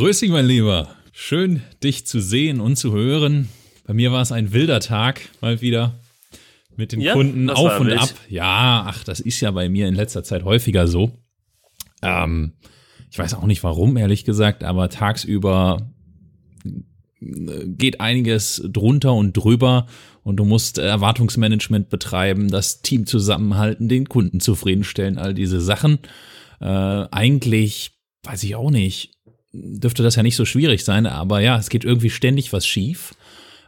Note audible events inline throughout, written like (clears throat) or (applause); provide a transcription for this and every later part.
Grüß dich, mein Lieber. Schön, dich zu sehen und zu hören. Bei mir war es ein wilder Tag, mal wieder. Mit den Ja, Kunden auf und ab. Ja, ach, das ist ja bei mir in letzter Zeit häufiger so. Ähm, ich weiß auch nicht warum, ehrlich gesagt, aber tagsüber äh, geht einiges drunter und drüber und du musst Erwartungsmanagement betreiben, das Team zusammenhalten, den Kunden zufriedenstellen, all diese Sachen. Äh, eigentlich, weiß ich auch nicht, dürfte das ja nicht so schwierig sein, aber ja, es geht irgendwie ständig was schief.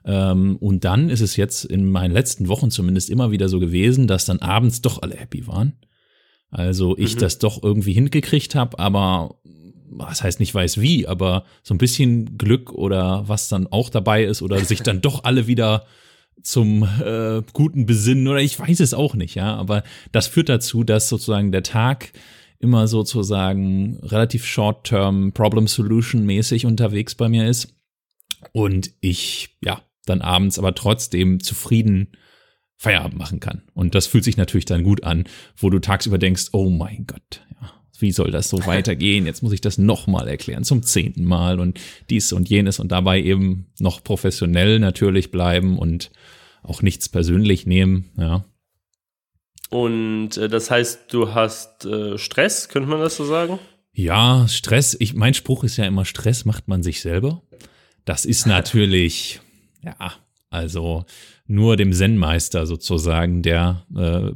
Ähm, und dann ist es jetzt in meinen letzten Wochen zumindest immer wieder so gewesen, dass dann abends doch alle happy waren. Also ich Mhm. das doch irgendwie hingekriegt habe, aber was heißt nicht weiß wie, aber so ein bisschen Glück oder was dann auch dabei ist oder sich dann doch alle wieder zum äh, guten Besinnen oder ich weiß es auch nicht, ja, aber das führt dazu, dass sozusagen der Tag immer sozusagen relativ short-term Problem-Solution mäßig unterwegs bei mir ist und ich ja dann abends aber trotzdem zufrieden Feierabend machen kann. Und das fühlt sich natürlich dann gut an, wo du tagsüber denkst, oh mein Gott, ja, wie soll das so (laughs) weitergehen? Jetzt muss ich das nochmal erklären, zum zehnten Mal und dies und jenes und dabei eben noch professionell natürlich bleiben und auch nichts persönlich nehmen, ja. Und äh, das heißt, du hast äh, Stress, könnte man das so sagen? Ja, Stress, ich, mein Spruch ist ja immer, Stress macht man sich selber. Das ist (laughs) natürlich, ja, also nur dem Zen-Meister sozusagen, der äh,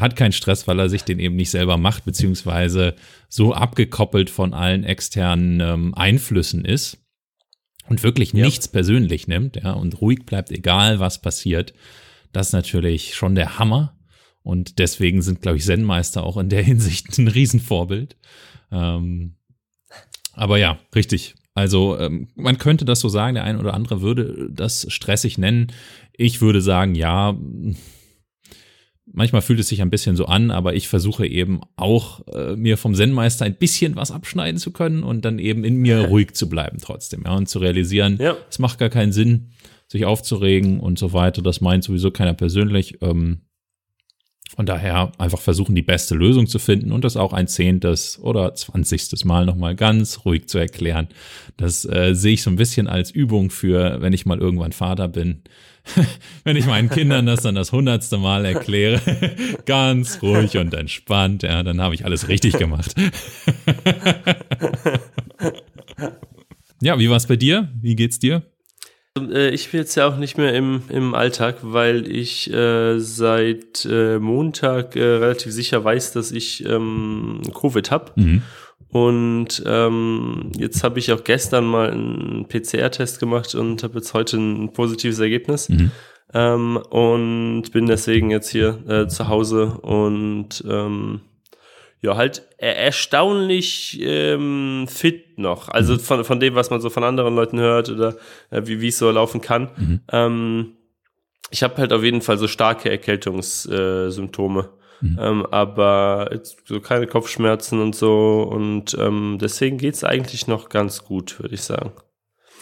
hat keinen Stress, weil er sich den eben nicht selber macht, beziehungsweise so abgekoppelt von allen externen ähm, Einflüssen ist und wirklich Ja. nichts persönlich nimmt, ja, und ruhig bleibt, egal was passiert. Das ist natürlich schon der Hammer. Und deswegen sind, glaube ich, Zen-Meister auch in der (laughs) Hinsicht ein Riesenvorbild. Ähm, aber ja, richtig. Also ähm, man könnte das so sagen, der ein oder andere würde das stressig nennen. Ich würde sagen, ja, manchmal fühlt es sich ein bisschen so an, aber ich versuche eben auch äh, mir vom Zen-Meister ein bisschen was abschneiden zu können und dann eben in mir (laughs) ruhig zu bleiben trotzdem, ja, und zu realisieren, Ja. es macht gar keinen Sinn, sich aufzuregen und so weiter. Das meint sowieso keiner persönlich. Ähm, von daher einfach versuchen, die beste Lösung zu finden und das auch ein zehntes oder zwanzigstes Mal nochmal ganz ruhig zu erklären. Das äh, sehe ich so ein bisschen als Übung für, wenn ich mal irgendwann Vater bin. (laughs) wenn ich meinen Kindern das dann das hundertste Mal erkläre, (laughs) ganz ruhig und entspannt, ja, dann habe ich alles richtig gemacht. (laughs) ja, wie war es bei dir? Wie geht's dir? Äh, ich bin jetzt ja auch nicht mehr im, im Alltag, weil ich äh, seit äh, Montag äh, relativ sicher weiß, dass ich ähm, Covid habe. Mhm. Und ähm, jetzt habe ich auch gestern mal einen PCR-Test gemacht und habe jetzt heute ein positives Ergebnis. Mhm. Ähm, und bin deswegen jetzt hier äh, zu Hause und ähm, ja, halt er erstaunlich ähm, fit noch. Also von, von dem, was man so von anderen Leuten hört oder äh, wie wie es so laufen kann. Mhm. Ähm, ich habe halt auf jeden Fall so starke Erkältungssymptome. Äh. Mhm. Ähm, aber jetzt so keine Kopfschmerzen und so. Und ähm, deswegen geht's eigentlich noch ganz gut, würde ich sagen.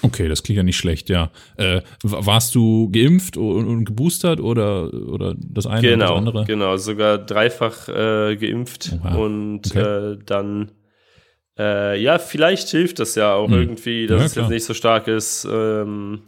Okay, das klingt ja nicht schlecht, ja. Äh, warst du geimpft und, und geboostert oder, oder das eine oder das Genau, andere? genau, sogar dreifach äh, geimpft Oha, und okay. äh, dann äh, ja, vielleicht hilft das ja auch Hm. irgendwie, dass Ja, es jetzt nicht so stark ist. Ähm,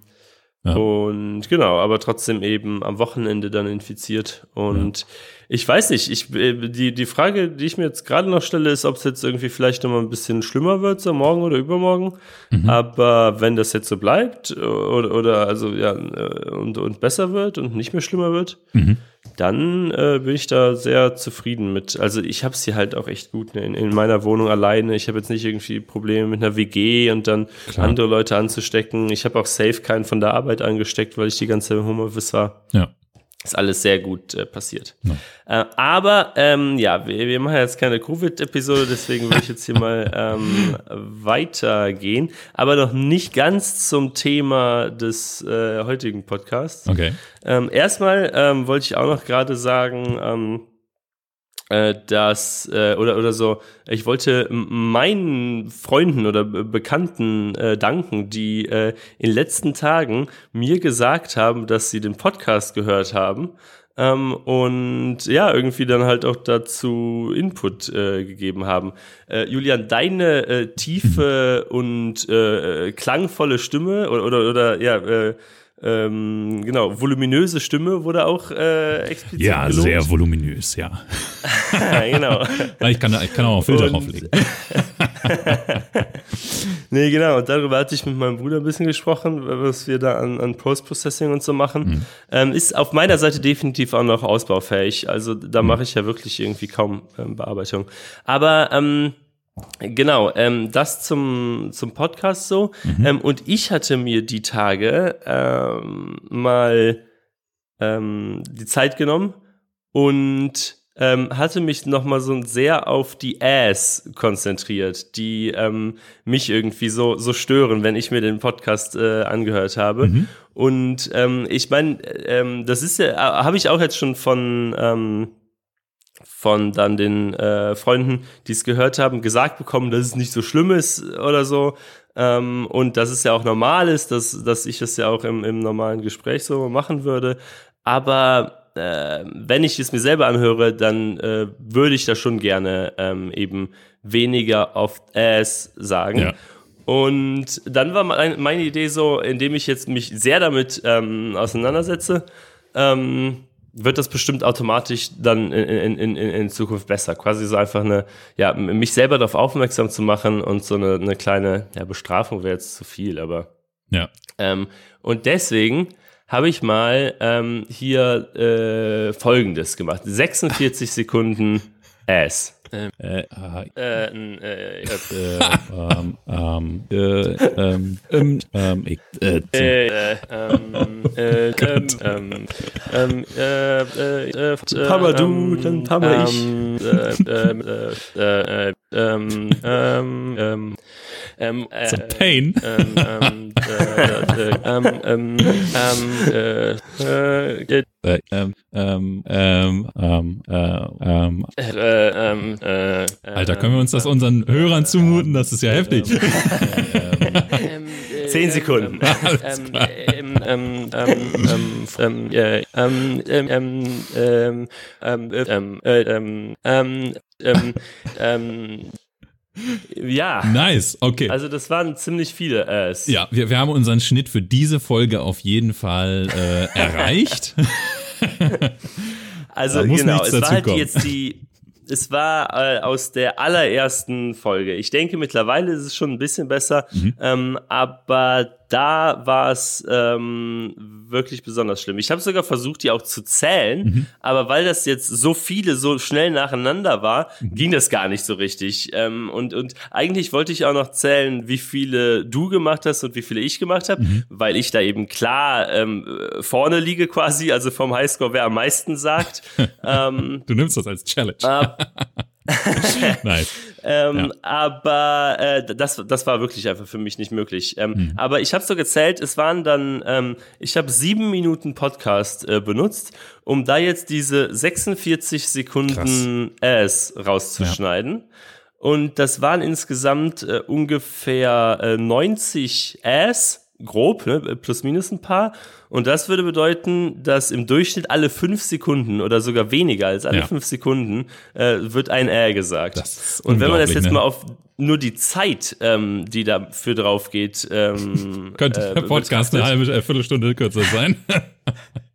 Ja. Und genau, aber trotzdem eben am Wochenende dann infiziert. Und ich weiß nicht, ich, äh, die, die Frage, die ich mir jetzt gerade noch stelle, ist, ob es jetzt irgendwie vielleicht noch mal ein bisschen schlimmer wird, so morgen oder übermorgen. Mhm. Aber wenn das jetzt so bleibt oder, oder also ja, äh, und, und besser wird und nicht mehr schlimmer wird, Mhm. dann äh, bin ich da sehr zufrieden mit. Also ich habe es hier halt auch echt gut ne, in, in meiner Wohnung alleine. Ich habe jetzt nicht irgendwie Probleme mit einer WG und dann Klar. andere Leute anzustecken. Ich habe auch safe keinen von der Arbeit angesteckt, weil ich die ganze Zeit im Homeoffice war. Ja. Ist alles sehr gut äh, passiert. Ja. Äh, aber ähm, ja, wir, wir machen jetzt keine Covid-Episode, deswegen würde ich jetzt hier mal (laughs) ähm, weitergehen. Aber noch nicht ganz zum Thema des äh, heutigen Podcasts. Okay. Ähm, erstmal ähm, wollte ich auch noch gerade sagen, ähm, äh, dass, äh, oder, oder so, ich wollte meinen Freunden oder Be- Bekannten äh, danken, die äh, in den letzten Tagen mir gesagt haben, dass sie den Podcast gehört haben. ähm, und ja, irgendwie dann halt auch dazu Input äh, gegeben haben. Äh, Julian, deine äh, tiefe und äh, klangvolle Stimme oder, oder, oder ja, äh, ähm, genau, voluminöse Stimme wurde auch äh, explizit Ja, gelobt. sehr voluminös, ja. (laughs) genau. (laughs) ich, kann, ich kann auch einen Filter Und- drauflegen. (laughs) Nee, genau. Und darüber hatte ich mit meinem Bruder ein bisschen gesprochen, was wir da an, an Post-Processing und so machen. Ähm, ist auf meiner Seite definitiv auch noch ausbaufähig. Also da mache ich ja wirklich irgendwie kaum ähm, Bearbeitung. Aber ähm, genau, ähm, das zum, zum Podcast so. Ähm, und ich hatte mir die Tage ähm, mal ähm, die Zeit genommen und ähm, hatte mich nochmal so sehr auf die Ass konzentriert, die ähm, mich irgendwie so, so stören, wenn ich mir den Podcast äh, angehört habe. Und ähm, ich meine, das ist ja, äh, habe ich auch jetzt schon von, von dann den äh, Freunden, die es gehört haben, gesagt bekommen, dass es nicht so schlimm ist oder so. Ähm, und dass es ja auch normal ist, dass, dass ich es ja auch im, im normalen Gespräch so machen würde. Aber äh, wenn ich es mir selber anhöre, dann äh, würde ich da schon gerne ähm, eben weniger auf Ass sagen. Ja. Und dann war mein, meine Idee so, indem ich jetzt mich sehr damit ähm, auseinandersetze, ähm, wird das bestimmt automatisch dann in, in, in, in Zukunft besser. Quasi so einfach eine, ja, mich selber darauf aufmerksam zu machen und so eine, eine kleine, ja, Bestrafung wäre jetzt zu viel, aber Ja. ähm, und deswegen habe ich mal ähm, hier äh, Folgendes gemacht. 46 Sekunden (laughs) Ass. Äh, äh, Äh, äh, äh, ähm, ähm, äh, ähm, ähm, ähm, äh, äh, ähm, äh, ähm, (laughs) ähm, ähm, äh, äh, äh, Papa du, ähm, dann Papa ich. Ähm, äh, ähm, äh, äh, äh, ähm, ähm, ähm, ähm, äh, It's a pain. ähm, ähm, äh, äh, ähm, ähm, ähm, äh, äh, äh, ähm, ähm, ähm, ähm, äh, ähm, äh, ähm, äh, Alter, können wir uns das unseren Hörern zumuten? Das ist ja heftig. Zehn Sekunden. Alles ähm, ähm, ähm, äh, äh, äh, ja, Nice, okay. also das waren ziemlich viele Äs. ja, wir, wir haben unseren Schnitt für diese Folge auf jeden Fall äh, erreicht. (laughs) Also genau, es war halt kommen. jetzt die, es war äh, aus der allerersten Folge. Ich denke, mittlerweile ist es schon ein bisschen besser, Mhm. ähm, aber da war es ähm, wirklich besonders schlimm. Ich habe sogar versucht, die auch zu zählen, Mhm. aber weil das jetzt so viele so schnell nacheinander war, Mhm. ging das gar nicht so richtig. Ähm, und, und eigentlich wollte ich auch noch zählen, wie viele du gemacht hast und wie viele ich gemacht habe, Mhm. weil ich da eben klar ähm, vorne liege quasi, also vom Highscore, wer am meisten sagt. (laughs) ähm, Du nimmst das als Challenge. ab, (laughs) (laughs) nice. ähm, Ja. Aber äh, das, das war wirklich einfach für mich nicht möglich. Ähm, Mhm. Aber ich habe so gezählt, es waren dann, ähm, ich habe sieben Minuten Podcast äh, benutzt, um da jetzt diese 46 Sekunden Ass rauszuschneiden. Und das waren insgesamt äh, ungefähr äh, 90 Ass, grob, ne, plus minus ein paar. Und das würde bedeuten, dass im Durchschnitt alle fünf Sekunden oder sogar weniger als alle Ja. fünf Sekunden äh, wird ein Ä gesagt. Und wenn man das jetzt ne? mal auf nur die Zeit, ähm, die dafür drauf geht, ähm, (laughs) Könnte äh, der Podcast eine halbe, äh, Viertelstunde kürzer sein. (laughs)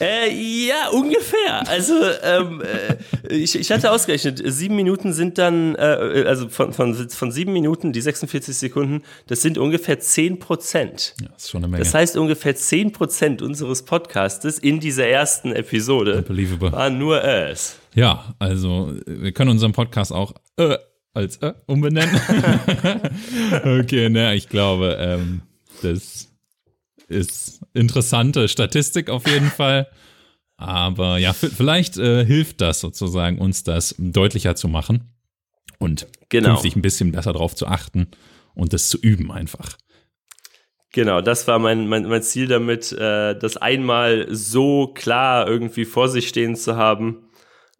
Äh, ja, ungefähr. Also ähm, äh, ich, ich hatte ausgerechnet, sieben Minuten sind dann, äh, also von, von, von sieben Minuten, die 46 Sekunden, das sind ungefähr 10 Prozent. Ja, das ist schon eine Menge. Das heißt, ungefähr 10 Prozent unseres Podcastes in dieser ersten Episode Unbelievable. waren nur es. Ja, also wir können unseren Podcast auch äh, als äh, umbenennen. (laughs) (laughs) okay, ne, ich glaube, ähm, das ist interessante Statistik auf jeden (laughs) Fall. Aber ja, vielleicht äh, hilft das sozusagen, uns das deutlicher zu machen und Genau. künftig ein bisschen besser drauf zu achten und das zu üben einfach. Genau, das war mein, mein, mein Ziel damit, äh, das einmal so klar irgendwie vor sich stehen zu haben.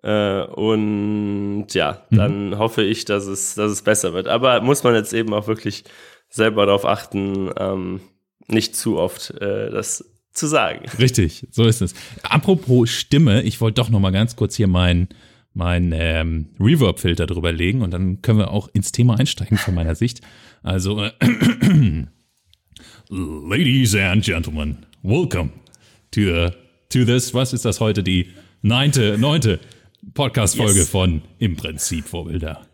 Äh, und ja, dann hoffe ich, dass es, dass es besser wird. Aber muss man jetzt eben auch wirklich selber darauf achten, ähm, nicht zu oft äh, das zu sagen. Richtig, so ist es. Apropos Stimme, ich wollte doch noch mal ganz kurz hier meinen mein ähm, Reverb-Filter drüber legen und dann können wir auch ins Thema einsteigen von meiner Sicht. Also, äh, (clears throat) Ladies and Gentlemen, welcome to, uh, to this, was ist das heute, die neunte, neunte Podcast-Folge yes. von Im Prinzip Vorbilder.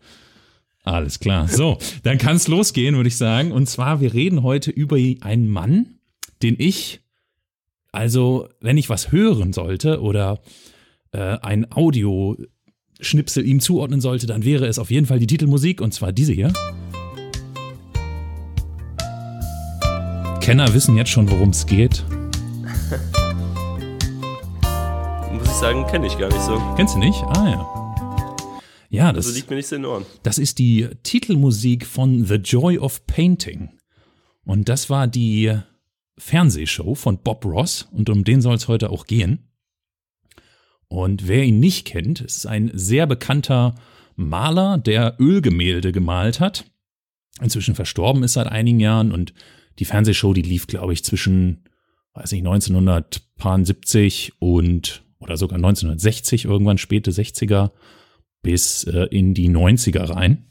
Alles klar. So, dann kann es losgehen, würde ich sagen. Und zwar, wir reden heute über einen Mann, den ich, also, wenn ich was hören sollte oder äh, ein Audioschnipsel ihm zuordnen sollte, dann wäre es auf jeden Fall die Titelmusik und zwar diese hier. Kenner wissen jetzt schon, worum es geht. (laughs) Muss ich sagen, kenne ich gar nicht so. Kennst du nicht? Ah ja. Ja, das also liegt mir nicht so in den Ohren. Das ist die Titelmusik von The Joy of Painting. Und das war die Fernsehshow von Bob Ross und um den soll es heute auch gehen. Und wer ihn nicht kennt, ist ein sehr bekannter Maler, der Ölgemälde gemalt hat. Inzwischen verstorben ist seit einigen Jahren und die Fernsehshow, die lief, glaube ich, zwischen, weiß nicht, 1970 und oder sogar 1960, irgendwann späte 60er bis äh, in die 90er rein.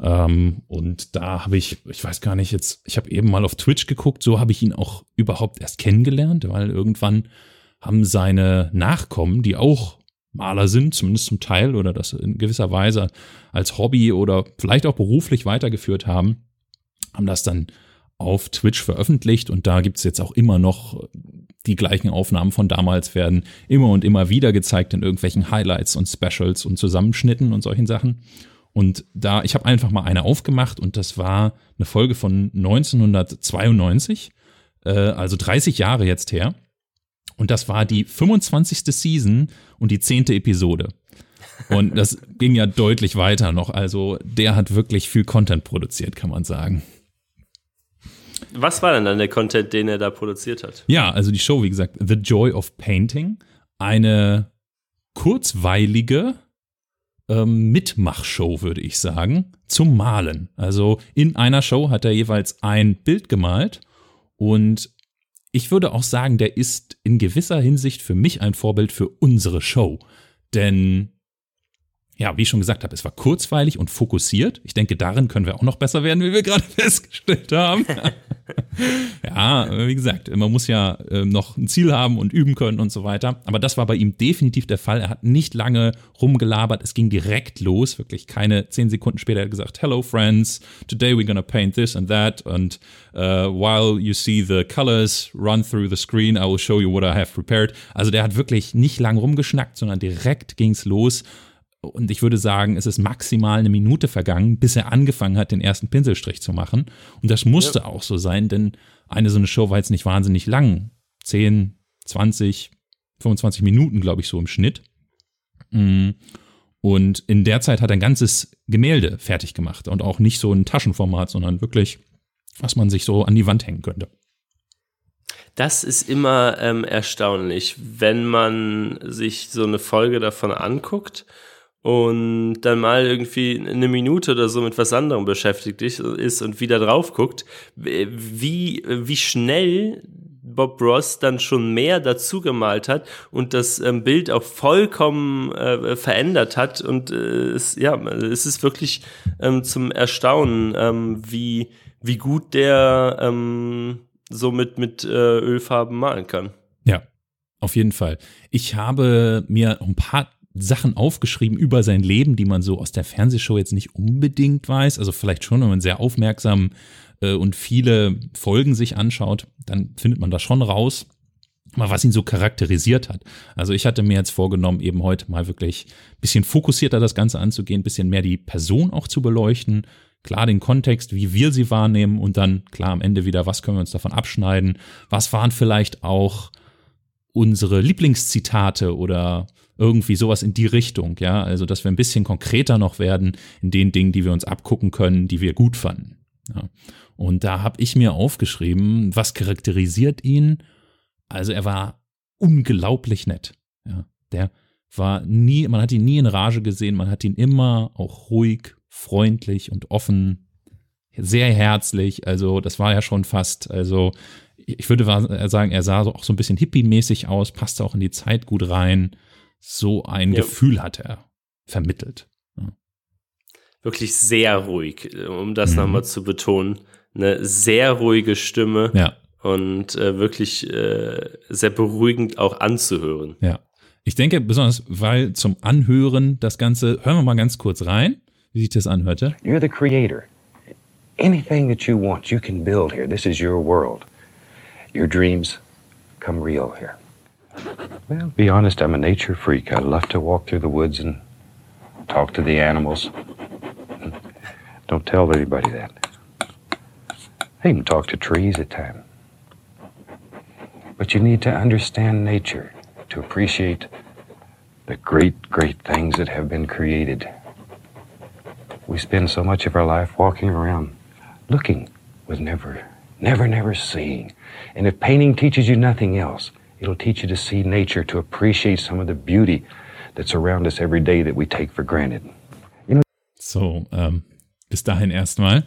Ähm, und da habe ich, ich weiß gar nicht jetzt, ich habe eben mal auf Twitch geguckt, so habe ich ihn auch überhaupt erst kennengelernt, weil irgendwann haben seine Nachkommen, die auch Maler sind, zumindest zum Teil, oder das in gewisser Weise als Hobby oder vielleicht auch beruflich weitergeführt haben, haben das dann auf Twitch veröffentlicht und da gibt's jetzt auch immer noch die gleichen Aufnahmen von damals werden immer und immer wieder gezeigt in irgendwelchen Highlights und Specials und Zusammenschnitten und solchen Sachen. Und da, ich habe einfach mal eine aufgemacht und das war eine Folge von 1992, äh, also 30 Jahre jetzt her. Und das war die 25. Season und die 10. Episode. Und das ging ja deutlich weiter noch. Also der hat wirklich viel Content produziert, kann man sagen. Was war denn dann der Content, den er da produziert hat? Ja, also die Show, wie gesagt, The Joy of Painting. Eine kurzweilige ähm, Mitmachshow, würde ich sagen, zum Malen. Also in einer Show hat er jeweils ein Bild gemalt und ich würde auch sagen, der ist in gewisser Hinsicht für mich ein Vorbild für unsere Show. Denn ja, wie ich schon gesagt habe, es war kurzweilig und fokussiert. Ich denke, darin können wir auch noch besser werden, wie wir gerade (laughs) festgestellt haben. (laughs) ja, wie gesagt, man muss ja äh, noch ein Ziel haben und üben können und so weiter. Aber das war bei ihm definitiv der Fall. Er hat nicht lange rumgelabert. Es ging direkt los. Wirklich keine zehn Sekunden später hat er gesagt, Hello friends, today we're gonna paint this and that. And uh, while you see the colors run through the screen, I will show you what I have prepared. Also der hat wirklich nicht lang rumgeschnackt, sondern direkt ging's los. Und ich würde sagen, es ist maximal eine Minute vergangen, bis er angefangen hat, den ersten Pinselstrich zu machen. Und das musste ja. auch so sein, denn eine so eine Show war jetzt nicht wahnsinnig lang. 10, 20, 25 Minuten, glaube ich, so im Schnitt. Mm. Und in der Zeit hat er ein ganzes Gemälde fertig gemacht und auch nicht so ein Taschenformat, sondern wirklich, was man sich so an die Wand hängen könnte. Das ist immer ähm, erstaunlich, wenn man sich so eine Folge davon anguckt und dann mal irgendwie eine Minute oder so mit was anderem beschäftigt ist und wieder drauf guckt, wie, wie schnell Bob Ross dann schon mehr dazu gemalt hat und das ähm, Bild auch vollkommen äh, verändert hat und äh, es, ja, es ist wirklich ähm, zum Erstaunen, ähm, wie, wie gut der ähm, so mit, mit äh, Ölfarben malen kann. Ja, auf jeden Fall. Ich habe mir ein paar Sachen aufgeschrieben über sein Leben, die man so aus der Fernsehshow jetzt nicht unbedingt weiß. Also vielleicht schon, wenn man sehr aufmerksam äh, und viele Folgen sich anschaut, dann findet man das schon raus. Mal was ihn so charakterisiert hat. Also ich hatte mir jetzt vorgenommen, eben heute mal wirklich ein bisschen fokussierter das Ganze anzugehen, ein bisschen mehr die Person auch zu beleuchten, klar den Kontext, wie wir sie wahrnehmen und dann klar am Ende wieder, was können wir uns davon abschneiden, was waren vielleicht auch unsere Lieblingszitate oder irgendwie sowas in die Richtung, ja. Also, dass wir ein bisschen konkreter noch werden in den Dingen, die wir uns abgucken können, die wir gut fanden. Ja. Und da habe ich mir aufgeschrieben, was charakterisiert ihn? Also, er war unglaublich nett. Ja. Der war nie, man hat ihn nie in Rage gesehen, man hat ihn immer auch ruhig, freundlich und offen, sehr herzlich. Also, das war ja schon fast, also, ich würde sagen, er sah auch so ein bisschen hippie-mäßig aus, passte auch in die Zeit gut rein. So ein ja. Gefühl hat er vermittelt. Ja. Wirklich sehr ruhig, um das mhm. nochmal zu betonen. Eine sehr ruhige Stimme. Ja. Und äh, wirklich äh, sehr beruhigend auch anzuhören. Ja. Ich denke besonders, weil zum Anhören das Ganze, hören wir mal ganz kurz rein, wie sich das anhörte. You're the creator. Anything that you want, you can build here. This is your world. Your dreams come real here. Well, be honest, I'm a nature freak. I love to walk through the woods and talk to the animals. Don't tell anybody that. I even talk to trees at times. But you need to understand nature to appreciate the great, great things that have been created. We spend so much of our life walking around looking with never, never, never seeing. And if painting teaches you nothing else, it'll teach you to see nature, to appreciate some of the beauty that's around us every day that we take for granted. You know so, ähm, bis dahin erstmal.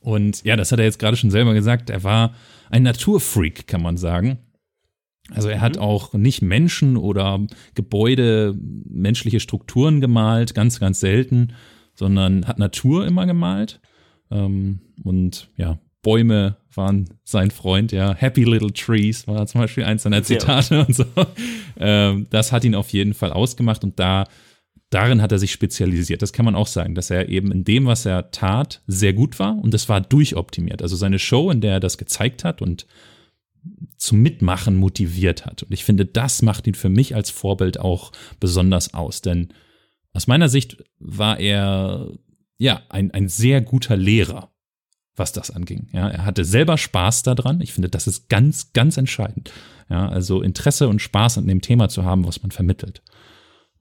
Und ja, das hat er jetzt gerade schon selber gesagt. Er war ein Naturfreak, kann man sagen. Also er hat mhm. auch nicht Menschen oder Gebäude, menschliche Strukturen gemalt, ganz, ganz selten, sondern hat Natur immer gemalt. Ähm, und ja, Bäume waren sein Freund, ja. Happy Little Trees war zum Beispiel eins seiner Zitate ja. und so. Ähm, das hat ihn auf jeden Fall ausgemacht und da, darin hat er sich spezialisiert. Das kann man auch sagen, dass er eben in dem, was er tat, sehr gut war und das war durchoptimiert. Also seine Show, in der er das gezeigt hat und zum Mitmachen motiviert hat. Und ich finde, das macht ihn für mich als Vorbild auch besonders aus, denn aus meiner Sicht war er ja ein, ein sehr guter Lehrer was das anging. Ja, er hatte selber Spaß daran. Ich finde, das ist ganz, ganz entscheidend. Ja, also Interesse und Spaß an dem Thema zu haben, was man vermittelt.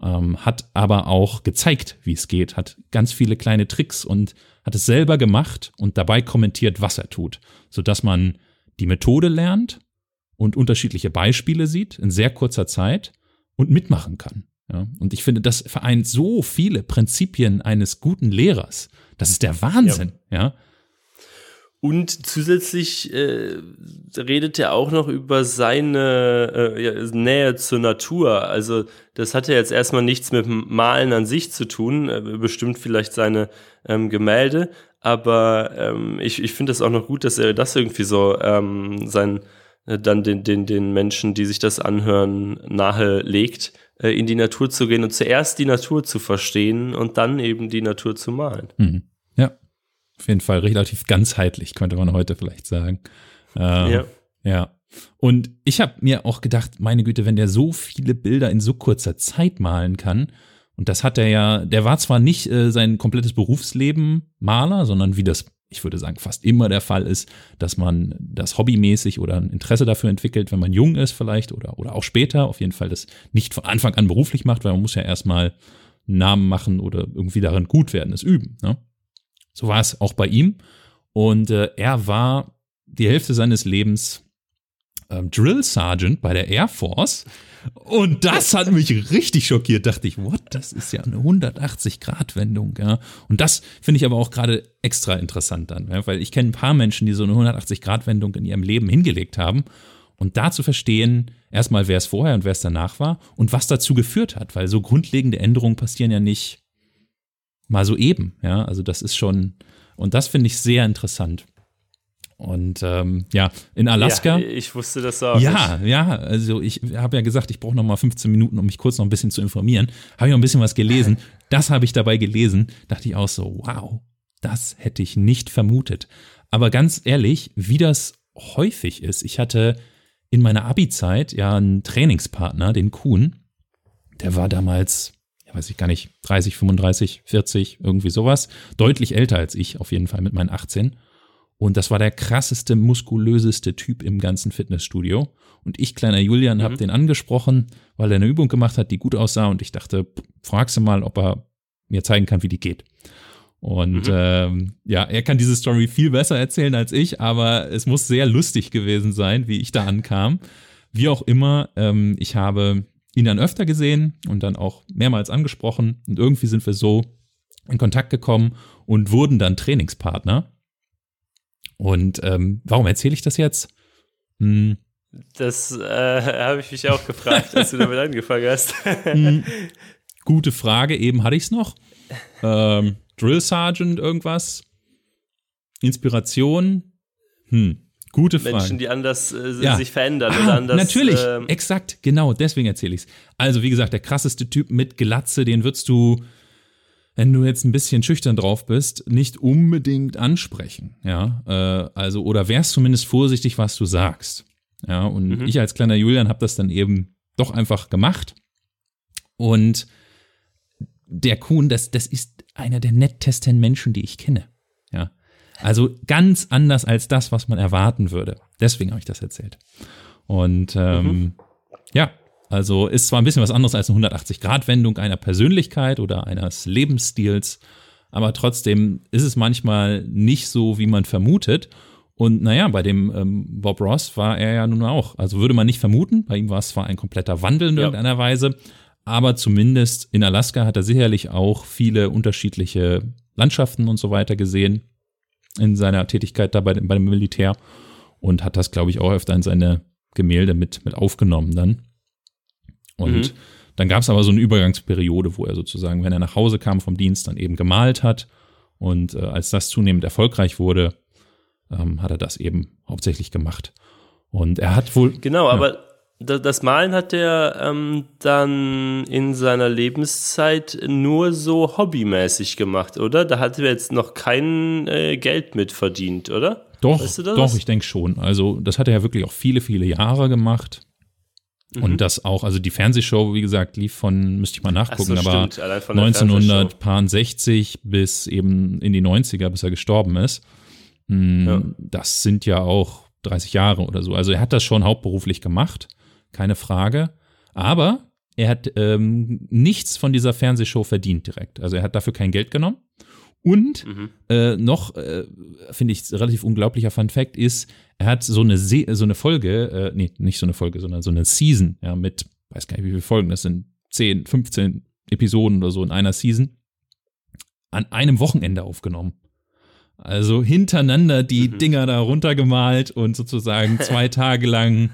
Ähm, hat aber auch gezeigt, wie es geht, hat ganz viele kleine Tricks und hat es selber gemacht und dabei kommentiert, was er tut, sodass man die Methode lernt und unterschiedliche Beispiele sieht in sehr kurzer Zeit und mitmachen kann. Ja, und ich finde, das vereint so viele Prinzipien eines guten Lehrers. Das ist der Wahnsinn. Ja. ja? Und zusätzlich äh, redet er auch noch über seine äh, Nähe zur Natur. Also das hat ja jetzt erstmal nichts mit dem Malen an sich zu tun, äh, bestimmt vielleicht seine ähm, Gemälde, aber ähm, ich, ich finde es auch noch gut, dass er das irgendwie so ähm, sein äh, dann den, den, den Menschen, die sich das anhören, nahe legt, äh, in die Natur zu gehen und zuerst die Natur zu verstehen und dann eben die Natur zu malen. Mhm. Auf jeden Fall relativ ganzheitlich, könnte man heute vielleicht sagen. Ähm, ja. Ja. Und ich habe mir auch gedacht, meine Güte, wenn der so viele Bilder in so kurzer Zeit malen kann, und das hat er ja, der war zwar nicht äh, sein komplettes Berufsleben Maler, sondern wie das, ich würde sagen, fast immer der Fall ist, dass man das hobbymäßig oder ein Interesse dafür entwickelt, wenn man jung ist vielleicht oder, oder auch später, auf jeden Fall das nicht von Anfang an beruflich macht, weil man muss ja erstmal einen Namen machen oder irgendwie darin gut werden, es üben. Ne? So war es auch bei ihm. Und äh, er war die Hälfte seines Lebens ähm, Drill Sergeant bei der Air Force. Und das hat mich richtig schockiert. Dachte ich, what? Das ist ja eine 180-Grad-Wendung. Ja? Und das finde ich aber auch gerade extra interessant dann, ja? weil ich kenne ein paar Menschen, die so eine 180-Grad-Wendung in ihrem Leben hingelegt haben. Und da zu verstehen, erstmal, wer es vorher und wer es danach war und was dazu geführt hat, weil so grundlegende Änderungen passieren ja nicht mal so eben. Ja, also das ist schon, und das finde ich sehr interessant. Und ähm, ja, in Alaska. Ja, ich wusste das auch. Ja, nicht. ja, also ich habe ja gesagt, ich brauche noch mal 15 Minuten, um mich kurz noch ein bisschen zu informieren. Habe ich noch ein bisschen was gelesen. Das habe ich dabei gelesen. Dachte ich auch so, wow, das hätte ich nicht vermutet. Aber ganz ehrlich, wie das häufig ist, ich hatte in meiner Abi-Zeit ja einen Trainingspartner, den Kuhn. Der war damals weiß ich gar nicht, 30, 35, 40, irgendwie sowas. Deutlich älter als ich, auf jeden Fall mit meinen 18. Und das war der krasseste, muskulöseste Typ im ganzen Fitnessstudio. Und ich, kleiner Julian, mhm. habe den angesprochen, weil er eine Übung gemacht hat, die gut aussah. Und ich dachte, fragst du mal, ob er mir zeigen kann, wie die geht. Und mhm. ähm, ja, er kann diese Story viel besser erzählen als ich, aber es muss sehr lustig gewesen sein, wie ich da ankam. Wie auch immer, ähm, ich habe ihn dann öfter gesehen und dann auch mehrmals angesprochen und irgendwie sind wir so in Kontakt gekommen und wurden dann Trainingspartner. Und ähm, warum erzähle ich das jetzt? Hm, Das äh, (laughs) habe ich mich auch gefragt, als du damit angefangen hast. (laughs) hm, gute Frage, eben hatte ich es noch. Ähm, Drill Sergeant, irgendwas? Inspiration? Hm, gute Frage. Menschen, die anders äh, Ja. sich verändern Ah, oder anders. natürlich, ähm, exakt, genau, deswegen erzähle ich's. Also, wie gesagt, der krasseste Typ mit Glatze, den würdest du, wenn du jetzt ein bisschen schüchtern drauf bist, nicht unbedingt ansprechen, ja. Äh, also, oder wärst zumindest vorsichtig, was du sagst. Ja, und Mhm. ich als kleiner Julian habe das dann eben doch einfach gemacht. Und der Kuhn, das, das ist einer der nettesten Menschen, die ich kenne. Also ganz anders als das, was man erwarten würde. Deswegen habe ich das erzählt. Und ähm, ja, also ist zwar ein bisschen was anderes als eine 180-Grad-Wendung einer Persönlichkeit oder eines Lebensstils, aber trotzdem ist es manchmal nicht so, wie man vermutet. Und naja, bei dem ähm, Bob Ross war er ja nun auch. Also würde man nicht vermuten. Bei ihm war es zwar ein kompletter Wandel in Ja. irgendeiner Weise, aber zumindest in Alaska hat er sicherlich auch viele unterschiedliche Landschaften und so weiter gesehen in seiner Tätigkeit da bei dem, bei dem Militär und hat das, glaube ich, auch öfter in seine Gemälde mit, mit aufgenommen dann. Und Mhm. dann gab es aber so eine Übergangsperiode, wo er sozusagen, wenn er nach Hause kam vom Dienst, dann eben gemalt hat. Und äh, als das zunehmend erfolgreich wurde, ähm, hat er das eben hauptsächlich gemacht. Und er hat wohl. Genau, aber da, das Malen hat er ähm, dann in seiner Lebenszeit nur so hobbymäßig gemacht, oder? Da hat er jetzt noch kein äh, Geld mit verdient, oder? Doch, Weißt du doch, ich denke schon. Also, das hat er ja wirklich auch viele, viele Jahre gemacht. Mhm. Und das auch, also die Fernsehshow, wie gesagt, lief von, müsste ich mal nachgucken, Ach so, aber stimmt, allein von der Fernsehshow. 1960 bis eben in die 90er, bis er gestorben ist. Mm, Ja. Das sind ja auch 30 Jahre oder so. Also er hat das schon hauptberuflich gemacht, keine Frage. Aber er hat ähm, nichts von dieser Fernsehshow verdient direkt. Also er hat dafür kein Geld genommen. Und Mhm. äh, noch, äh, finde ich, relativ unglaublicher Fun Fact ist, er hat so eine, Se so eine Folge, äh, nee, nicht so eine Folge, sondern so eine Season, ja, mit, weiß gar nicht, wie viele Folgen, das sind 10, 15 Episoden oder so in einer Season, an einem Wochenende aufgenommen. Also hintereinander die Mhm. Dinger da runtergemalt und sozusagen (laughs) zwei Tage lang,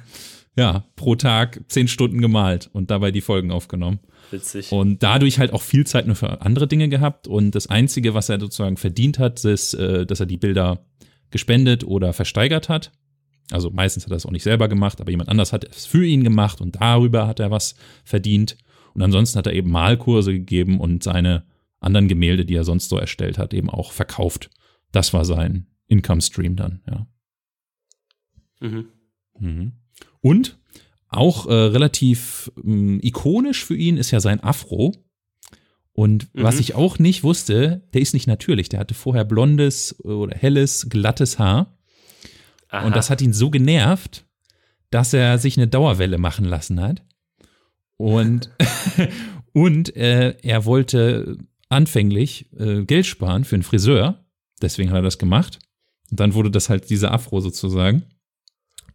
ja, pro Tag zehn Stunden gemalt und dabei die Folgen aufgenommen. Witzig. Und dadurch halt auch viel Zeit nur für andere Dinge gehabt. Und das Einzige, was er sozusagen verdient hat, ist, äh, dass er die Bilder gespendet oder versteigert hat. Also meistens hat er es auch nicht selber gemacht, aber jemand anders hat es für ihn gemacht und darüber hat er was verdient. Und ansonsten hat er eben Malkurse gegeben und seine anderen Gemälde, die er sonst so erstellt hat, eben auch verkauft. Das war sein Income Stream dann, ja. Mhm. Mhm. Und auch äh, relativ ähm, ikonisch für ihn ist ja sein Afro. Und was Mhm. ich auch nicht wusste, der ist nicht natürlich. Der hatte vorher blondes oder helles, glattes Haar. Aha. Und das hat ihn so genervt, dass er sich eine Dauerwelle machen lassen hat. Und, (laughs) und äh, er wollte anfänglich äh, Geld sparen für einen Friseur. Deswegen hat er das gemacht. Und dann wurde das halt diese Afro sozusagen.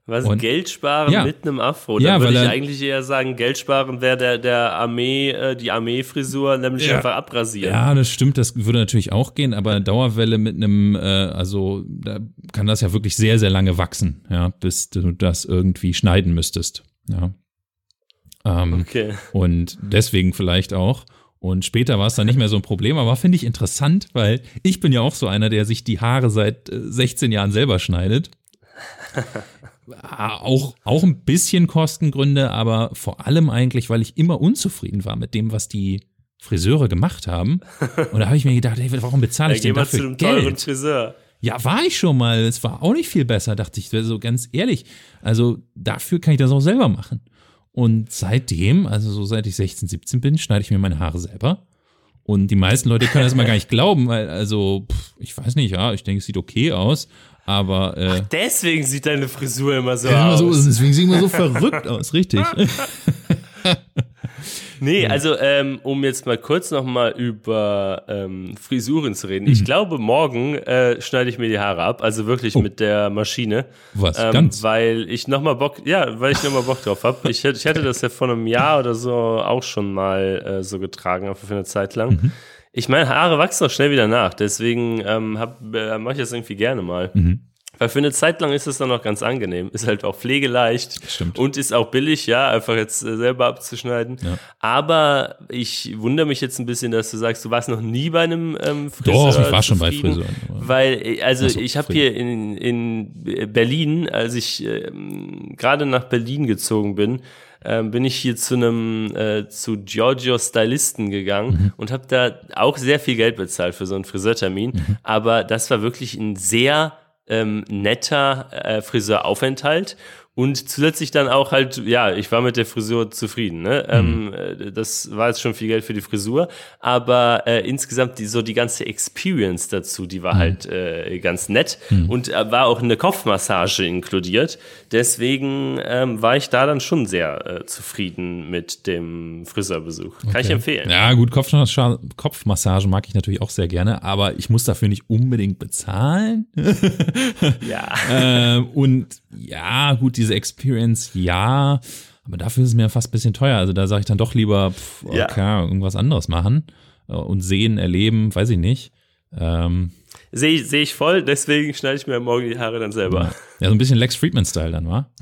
Was, Und- Geld sparen Ja. mit einem Afro? Ja, Da würde ich eigentlich eher sagen, Geld sparen wäre der, der Armee, äh, die Armeefrisur, nämlich Ja. einfach abrasieren. Ja, das stimmt, das würde natürlich auch gehen, aber Dauerwelle mit einem, äh, also da kann das ja wirklich sehr, sehr lange wachsen, ja, bis du das irgendwie schneiden müsstest. Ja. Ähm, Okay. Und deswegen vielleicht auch. Und später war es dann nicht mehr so ein Problem, aber finde ich interessant, weil ich bin ja auch so einer, der sich die Haare seit äh, 16 Jahren selber schneidet. Ah, auch, auch ein bisschen Kostengründe, aber vor allem eigentlich, weil ich immer unzufrieden war mit dem, was die Friseure gemacht haben. Und da habe ich mir gedacht, ey, warum bezahle Ja, ich geh denn mal zu dafür einem Geld? Friseur. Ja, war ich schon mal. Es war auch nicht viel besser, dachte ich. So ganz ehrlich. Also dafür kann ich das auch selber machen. Und seitdem, also so seit ich 16, 17 bin, schneide ich mir meine Haare selber. Und die meisten Leute können das mal gar nicht glauben, weil, also, pff, ich weiß nicht, ja, ich denke, es sieht okay aus, aber äh, Deswegen sieht deine Frisur immer so aus. so, deswegen sieht man so verrückt aus, richtig. (laughs) (laughs) Nee, also ähm, um jetzt mal kurz nochmal über ähm, Frisuren zu reden. Mhm. Ich glaube, morgen äh, schneide ich mir die Haare ab, also wirklich Oh. mit der Maschine. Was, Ähm, ganz? Weil ich nochmal Bock, ja, weil ich nochmal Bock drauf habe. Ich, ich hatte das ja vor einem Jahr oder so auch schon mal äh, so getragen, einfach für eine Zeit lang. Mhm. Ich meine, Haare wachsen auch schnell wieder nach, deswegen ähm, äh, mache ich das irgendwie gerne mal. Mhm. Weil für eine Zeit lang ist es dann noch ganz angenehm. Ist halt auch pflegeleicht Stimmt. und ist auch billig, ja, einfach jetzt äh, selber abzuschneiden. Ja. Aber ich wundere mich jetzt ein bisschen, dass du sagst, du warst noch nie bei einem ähm, Friseur. Doch, ich war schon bei. Friseuren, Weil, äh, also so, ich habe hier in, in Berlin, als ich ähm, gerade nach Berlin gezogen bin, ähm, bin ich hier zu einem äh, zu Giorgio Stylisten gegangen Mhm. und habe da auch sehr viel Geld bezahlt für so einen Friseurtermin. Mhm. Aber das war wirklich ein sehr ähm, netter äh, Friseuraufenthalt. Und zusätzlich dann auch halt, ja, ich war mit der Frisur zufrieden. Ne? Ähm, äh, das war jetzt schon viel Geld für die Frisur, aber äh, insgesamt die, so die ganze Experience dazu, die war halt äh, ganz nett und äh, war auch eine Kopfmassage inkludiert. Deswegen ähm, war ich da dann schon sehr äh, zufrieden mit dem Friseurbesuch. Kann ich empfehlen. Ja, gut, Kopfmassage, Kopfmassage mag ich natürlich auch sehr gerne, aber ich muss dafür nicht unbedingt bezahlen. Ja. (laughs) ähm, und ja, gut, diese Experience, ja, aber dafür ist es mir fast ein bisschen teuer. Also da sage ich dann doch lieber, pff, okay, Ja. irgendwas anderes machen äh, und sehen, erleben, weiß ich nicht. Ähm, Sehe ich, seh ich voll, deswegen schneide ich mir morgen die Haare dann selber. ja, so ein bisschen Lex Friedman-Style dann, war. (laughs)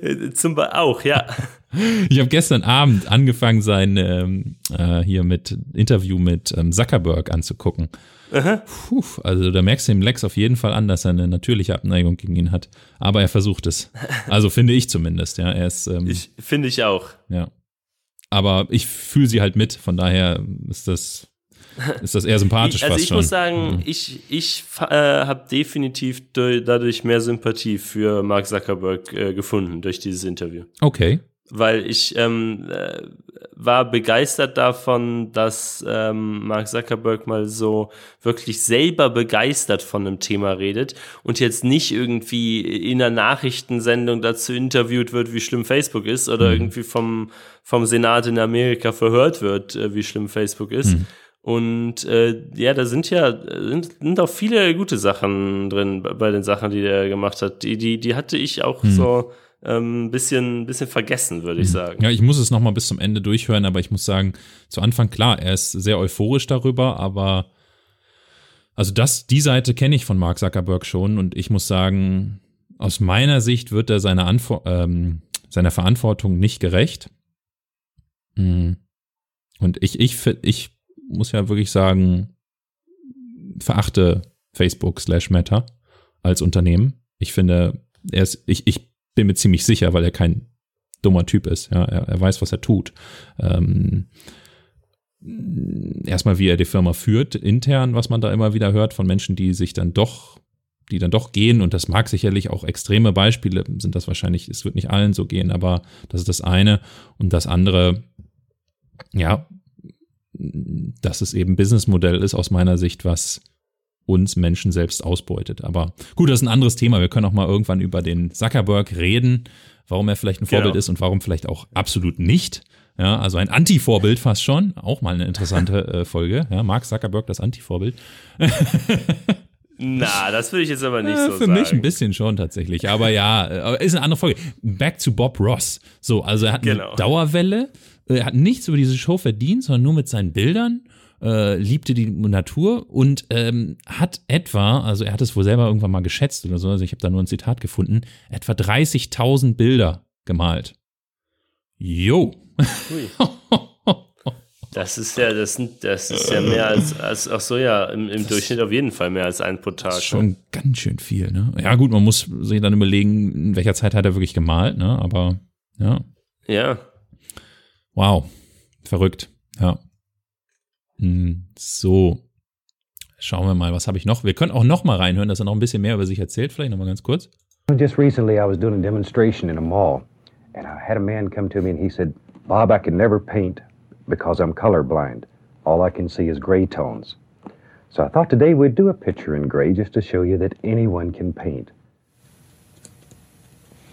Äh, Zum Beispiel auch, ja. (laughs) Ich habe gestern Abend angefangen, sein ähm, äh, hier mit Interview mit ähm, Zuckerberg anzugucken. Puh, also da merkst du dem Lex auf jeden Fall an, dass er eine natürliche Abneigung gegen ihn hat. Aber er versucht es. (laughs) Also finde ich zumindest, ja. Er ist, ähm, Ich finde ich auch. ja. Aber ich fühle sie halt mit, von daher ist das, ist das eher sympathisch Ich, also ich schon. Mhm. muss sagen, ich, ich äh, habe definitiv durch, dadurch mehr Sympathie für Mark Zuckerberg äh, gefunden durch dieses Interview. Okay. Weil ich ähm, äh, war begeistert davon, dass ähm, Mark Zuckerberg mal so wirklich selber begeistert von einem Thema redet und jetzt nicht irgendwie in einer Nachrichtensendung dazu interviewt wird, wie schlimm Facebook ist oder irgendwie vom, vom Senat in Amerika verhört wird, äh, wie schlimm Facebook ist. Und äh, ja, da sind ja sind, sind auch viele gute Sachen drin bei- den Sachen, die der gemacht hat. Die, die, die hatte ich auch so ähm, ein bisschen, bisschen vergessen, würde ich sagen. Ja, ich muss es nochmal bis zum Ende durchhören, aber ich muss sagen, zu Anfang, klar, er ist sehr euphorisch darüber, aber also das, die Seite kenne ich von Mark Zuckerberg schon und ich muss sagen, aus meiner Sicht wird er seiner, Anfor ähm, seiner Verantwortung nicht gerecht. Mm. Und ich, ich, ich muss ja wirklich sagen, verachte Facebook slash Meta als Unternehmen. Ich finde, er ist, ich, ich bin mir ziemlich sicher, weil er kein dummer Typ ist. Ja, er, er weiß, was er tut. Ähm, erstmal, wie er die Firma führt, intern, was man da immer wieder hört von Menschen, die sich dann doch, die dann doch gehen, und das mag sicherlich auch extreme Beispiele sind das wahrscheinlich, es wird nicht allen so gehen, aber das ist das eine. Und das andere, ja, dass es eben Businessmodell ist aus meiner Sicht, was uns Menschen selbst ausbeutet. Aber gut, das ist ein anderes Thema. Wir können auch mal irgendwann über den Zuckerberg reden, warum er vielleicht ein Vorbild Genau. ist und warum vielleicht auch absolut nicht. Ja, also ein Anti-Vorbild fast schon. Auch mal eine interessante (laughs) äh, Folge. Ja, Mark Zuckerberg, das Anti-Vorbild. Na, das würde ich jetzt aber nicht Äh, so für sagen. mich ein bisschen schon tatsächlich. Aber ja, äh, ist eine andere Folge. Back to Bob Ross. So, also er hat Genau. eine Dauerwelle. äh, Er hat nichts über diese Show verdient, sondern nur mit seinen Bildern. Äh, liebte die Natur und ähm, hat etwa, also er hat es wohl selber irgendwann mal geschätzt oder so, also ich habe da nur ein Zitat gefunden, etwa 30.000 Bilder gemalt. Jo. (laughs) Das ist ja, das, sind, das ist ja mehr als, als ach so ja, im, im Durchschnitt auf jeden Fall mehr als ein pro Tag. Ist schon ganz schön viel, ne? Ja, gut, man muss sich dann überlegen, in welcher Zeit hat er wirklich gemalt, ne? Aber ja, Ja. wow, verrückt, ja. Hm, So, schauen wir mal, was habe ich noch? Wir können auch noch mal reinhören, dass er noch ein bisschen mehr über sich erzählt, vielleicht noch mal ganz kurz. Just recently, I was doing a demonstration in a mall, and I had a man come to me and he said, Bob, I can never paint because I'm colorblind. All I can see is gray tones. So I thought today we'd do a picture in gray just to show you that anyone can paint.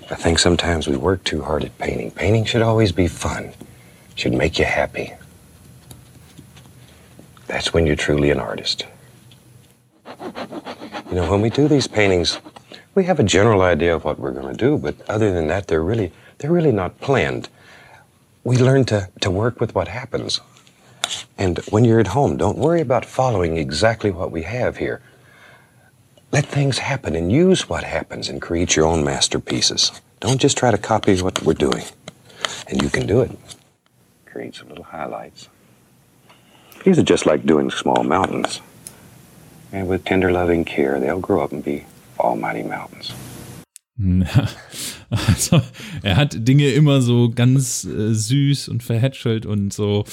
I think sometimes we work too hard at painting. Painting should always be fun, should make you happy. That's when you're truly an artist. You know, when we do these paintings, we have a general idea of what we're going to do, but other than that, they're really they're really not planned. We learn to, to work with what happens. And when you're at home, don't worry about following exactly what we have here. Let things happen and use what happens and create your own masterpieces. Don't just try to copy what we're doing. And you can do it. Create some little highlights. These are just like doing small mountains. And with tender loving care, they'll grow up and be almighty mountains. (laughs) Also, er hat Dinge immer so ganz äh, süß und verhätschelt und so,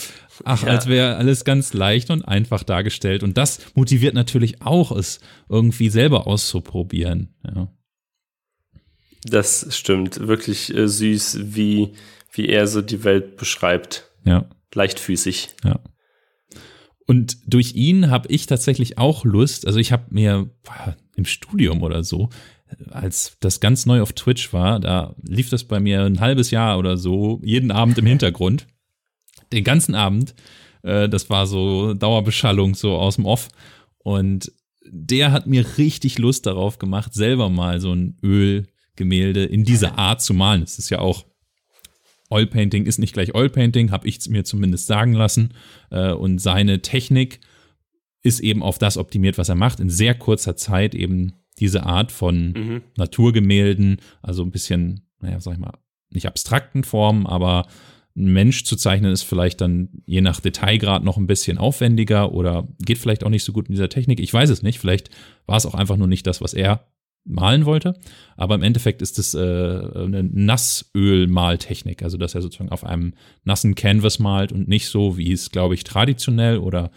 ach, ja. als wäre alles ganz leicht und einfach dargestellt. Und das motiviert natürlich auch, es irgendwie selber auszuprobieren. Ja. Das stimmt. Wirklich äh, süß, wie, wie er so die Welt beschreibt. Ja. Leichtfüßig. Ja. Und durch ihn habe ich tatsächlich auch Lust, also ich habe mir im Studium oder so, als das ganz neu auf Twitch war, da lief das bei mir ein halbes Jahr oder so, jeden Abend im Hintergrund. Den ganzen Abend. Äh, das war so Dauerbeschallung so aus dem Off. Und der hat mir richtig Lust darauf gemacht, selber mal so ein Ölgemälde in dieser Art zu malen. Das ist ja auch Oil Painting ist nicht gleich Oil Painting, habe ich mir zumindest sagen lassen. Äh, und seine Technik ist eben auf das optimiert, was er macht. In sehr kurzer Zeit eben diese Art von mhm. Naturgemälden, also ein bisschen, naja, sag ich mal, nicht abstrakten Formen, aber ein Mensch zu zeichnen ist vielleicht dann je nach Detailgrad noch ein bisschen aufwendiger oder geht vielleicht auch nicht so gut in dieser Technik. Ich weiß es nicht. Vielleicht war es auch einfach nur nicht das, was er malen wollte. Aber im Endeffekt ist es äh, eine Nassöl-Maltechnik, also dass er sozusagen auf einem nassen Canvas malt und nicht so, wie es, glaube ich, traditionell oder